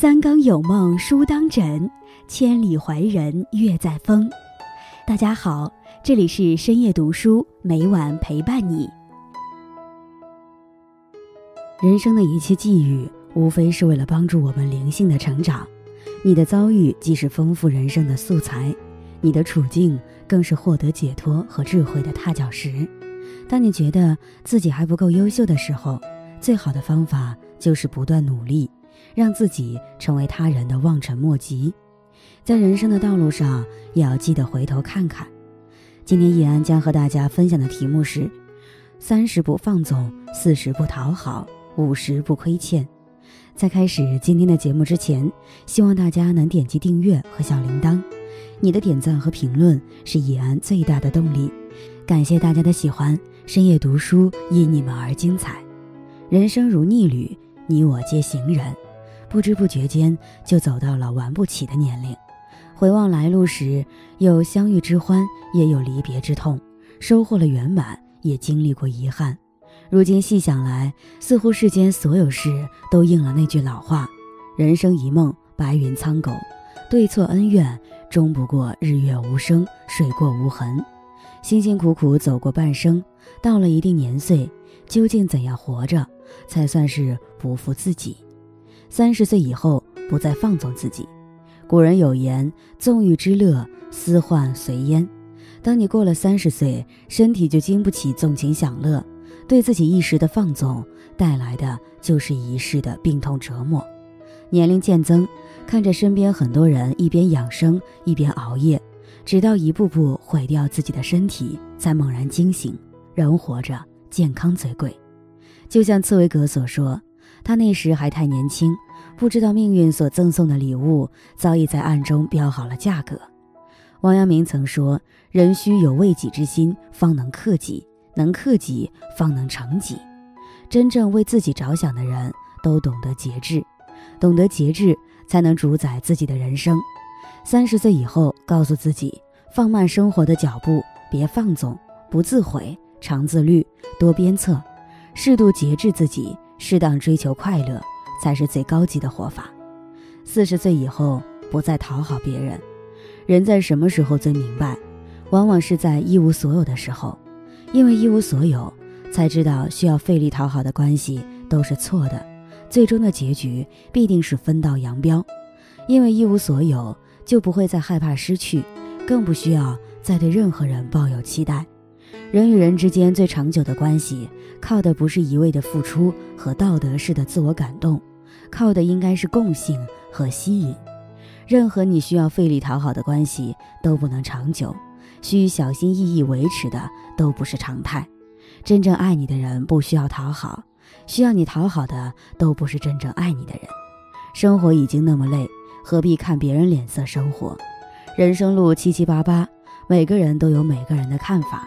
三更有梦书当枕，千里怀人月在风。大家好，这里是深夜读书，每晚陪伴你。人生的一切际遇，无非是为了帮助我们灵性的成长。你的遭遇既是丰富人生的素材，你的处境更是获得解脱和智慧的踏脚石。当你觉得自己还不够优秀的时候，最好的方法就是不断努力，让自己成为他人的望尘莫及。在人生的道路上，也要记得回头看看。今天易安将和大家分享的题目是：三十不放纵，四十不讨好，五十不亏欠。在开始今天的节目之前，希望大家能点击订阅和小铃铛。你的点赞和评论是易安最大的动力。感谢大家的喜欢，深夜读书因你们而精彩。人生如逆旅，你我皆行人，不知不觉间就走到了玩不起的年龄。回望来路时，有相遇之欢，也有离别之痛；收获了圆满，也经历过遗憾。如今细想来，似乎世间所有事都应了那句老话：“人生一梦，白云苍狗，对错恩怨，终不过日月无声，水过无痕。”辛辛苦苦走过半生，到了一定年岁，究竟怎样活着？才算是不负自己。三十岁以后，不再放纵自己。古人有言：“纵欲之乐，思患随焉。”当你过了三十岁，身体就经不起纵情享乐，对自己一时的放纵带来的就是一世的病痛折磨。年龄渐增，看着身边很多人一边养生一边熬夜，直到一步步毁掉自己的身体，才猛然惊醒：人活着，健康最贵。就像茨威格所说，他那时还太年轻，不知道命运所赠送的礼物早已在暗中标好了价格。王阳明曾说：“人须有为己之心，方能克己；能克己，方能成己。”真正为自己着想的人都懂得节制，懂得节制才能主宰自己的人生。三十岁以后，告诉自己放慢生活的脚步，别放纵，不自毁，常自律，多鞭策。适度节制自己，适当追求快乐，才是最高级的活法。四十岁以后，不再讨好别人。人在什么时候最明白？往往是在一无所有的时候。因为一无所有，才知道需要费力讨好的关系都是错的，最终的结局必定是分道扬镳。因为一无所有，就不会再害怕失去，更不需要再对任何人抱有期待。人与人之间最长久的关系，靠的不是一味的付出和道德式的自我感动，靠的应该是共性和吸引。任何你需要费力讨好的关系都不能长久，需小心翼翼维持的都不是常态。真正爱你的人不需要讨好，需要你讨好的都不是真正爱你的人。生活已经那么累，何必看别人脸色生活？人生路七七八八，每个人都有每个人的看法。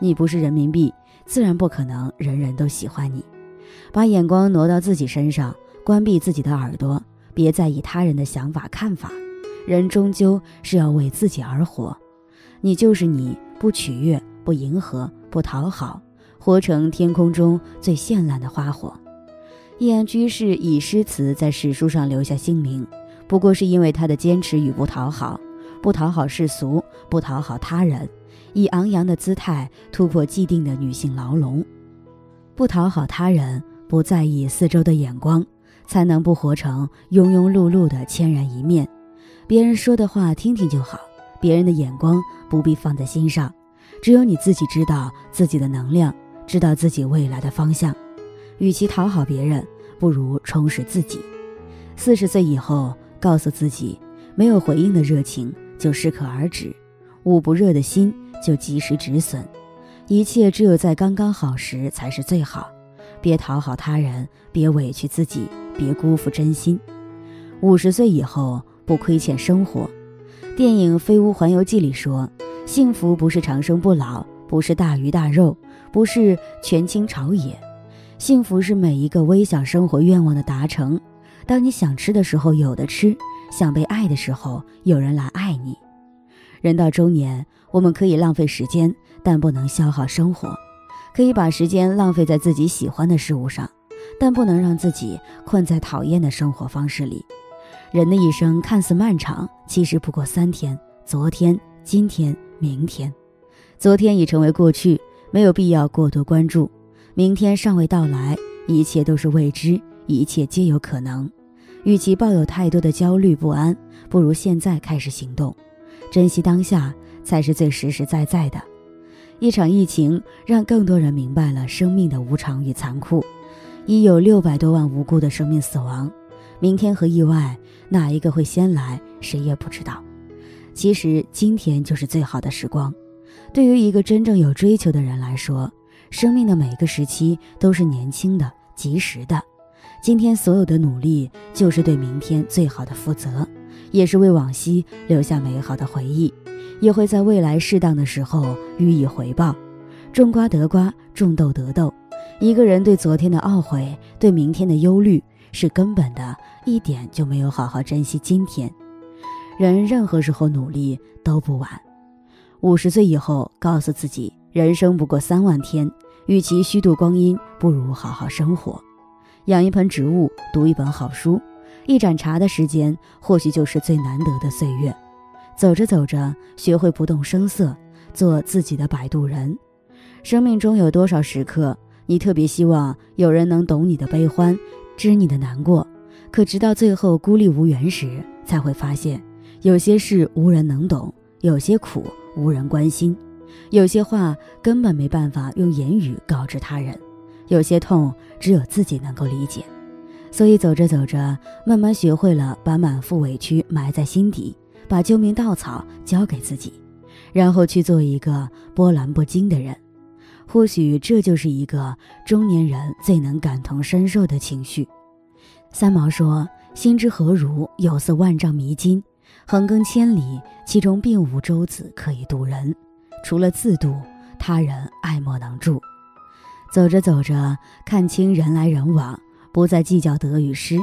你不是人民币，自然不可能人人都喜欢你。把眼光挪到自己身上，关闭自己的耳朵，别在意他人的想法看法。人终究是要为自己而活。你就是你，不取悦，不迎合，不讨好，活成天空中最绚烂的花火。易安居士以诗词在史书上留下姓名，不过是因为他的坚持与不讨好，不讨好世俗，不讨好他人。以昂扬的姿态突破既定的女性牢笼，不讨好他人，不在意四周的眼光，才能不活成庸庸碌碌的千人一面。别人说的话听听就好，别人的眼光不必放在心上。只有你自己知道自己的能量，知道自己未来的方向。与其讨好别人，不如充实自己。四十岁以后，告诉自己，没有回应的热情就适可而止，捂不热的心。就及时止损，一切只有在刚刚好时才是最好。别讨好他人，别委屈自己，别辜负真心。五十岁以后不亏欠生活。电影《飞屋环游记》里说：“幸福不是长生不老，不是大鱼大肉，不是权倾朝野，幸福是每一个微小生活愿望的达成。当你想吃的时候有的吃，想被爱的时候有人来爱你。”人到中年。我们可以浪费时间，但不能消耗生活；可以把时间浪费在自己喜欢的事物上，但不能让自己困在讨厌的生活方式里。人的一生看似漫长，其实不过三天：昨天、今天、明天。昨天已成为过去，没有必要过多关注；明天尚未到来，一切都是未知，一切皆有可能。与其抱有太多的焦虑不安，不如现在开始行动，珍惜当下才是最实实在在的。一场疫情让更多人明白了生命的无常与残酷，已有六百多万无辜的生命死亡。明天和意外哪一个会先来，谁也不知道。其实今天就是最好的时光。对于一个真正有追求的人来说，生命的每个时期都是年轻的、及时的。今天所有的努力，就是对明天最好的负责，也是为往昔留下美好的回忆，也会在未来适当的时候予以回报。种瓜得瓜，种豆得豆。一个人对昨天的懊悔，对明天的忧虑，是根本的，一点就没有好好珍惜今天。人任何时候努力都不晚。五十岁以后，告诉自己，人生不过三万天，与其虚度光阴，不如好好生活。养一盆植物，读一本好书，一盏茶的时间，或许就是最难得的岁月。走着走着，学会不动声色，做自己的摆渡人。生命中有多少时刻，你特别希望有人能懂你的悲欢，知你的难过？可直到最后孤立无援时，才会发现，有些事无人能懂，有些苦无人关心，有些话根本没办法用言语告知他人。有些痛只有自己能够理解，所以走着走着，慢慢学会了把满腹委屈埋在心底，把救命稻草交给自己，然后去做一个波澜不惊的人。或许这就是一个中年人最能感同身受的情绪。三毛说：“心之何如，有似万丈迷津，横亘千里，其中并无舟子可以渡人，除了自渡，他人爱莫能助。”走着走着，看清人来人往，不再计较得与失。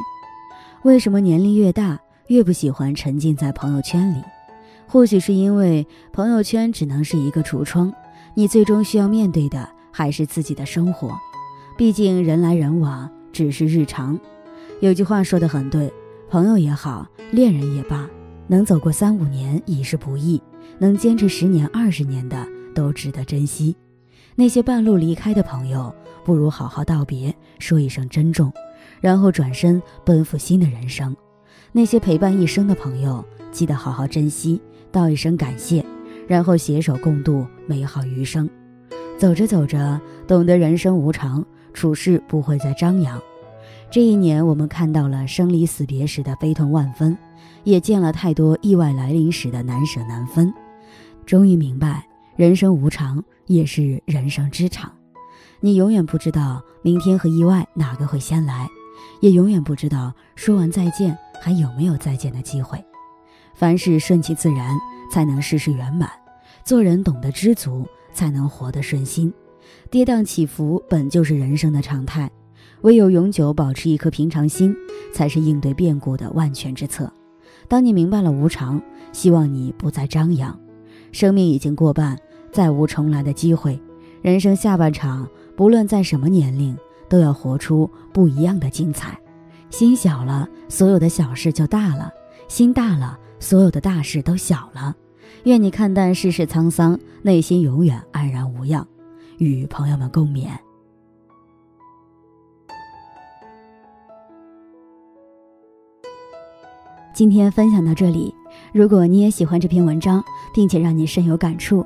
为什么年龄越大，越不喜欢沉浸在朋友圈里？或许是因为朋友圈只能是一个橱窗，你最终需要面对的还是自己的生活。毕竟人来人往只是日常。有句话说得很对，朋友也好，恋人也罢，能走过三五年已是不易，能坚持十年二十年的都值得珍惜。那些半路离开的朋友，不如好好道别，说一声珍重，然后转身奔赴新的人生。那些陪伴一生的朋友，记得好好珍惜，道一声感谢，然后携手共度美好余生。走着走着，懂得人生无常，处事不会再张扬。这一年，我们看到了生离死别时的悲痛万分，也见了太多意外来临时的难舍难分。终于明白，人生无常。也是人生之长，你永远不知道明天和意外哪个会先来，也永远不知道说完再见还有没有再见的机会。凡事顺其自然，才能事事圆满；做人懂得知足，才能活得顺心。跌宕起伏本就是人生的常态，唯有永久保持一颗平常心，才是应对变故的万全之策。当你明白了无常，希望你不再张扬。生命已经过半。再无重来的机会，人生下半场，不论在什么年龄，都要活出不一样的精彩。心小了，所有的小事就大了；心大了，所有的大事都小了。愿你看淡世事沧桑，内心永远安然无恙。与朋友们共勉。今天分享到这里，如果你也喜欢这篇文章，并且让你深有感触。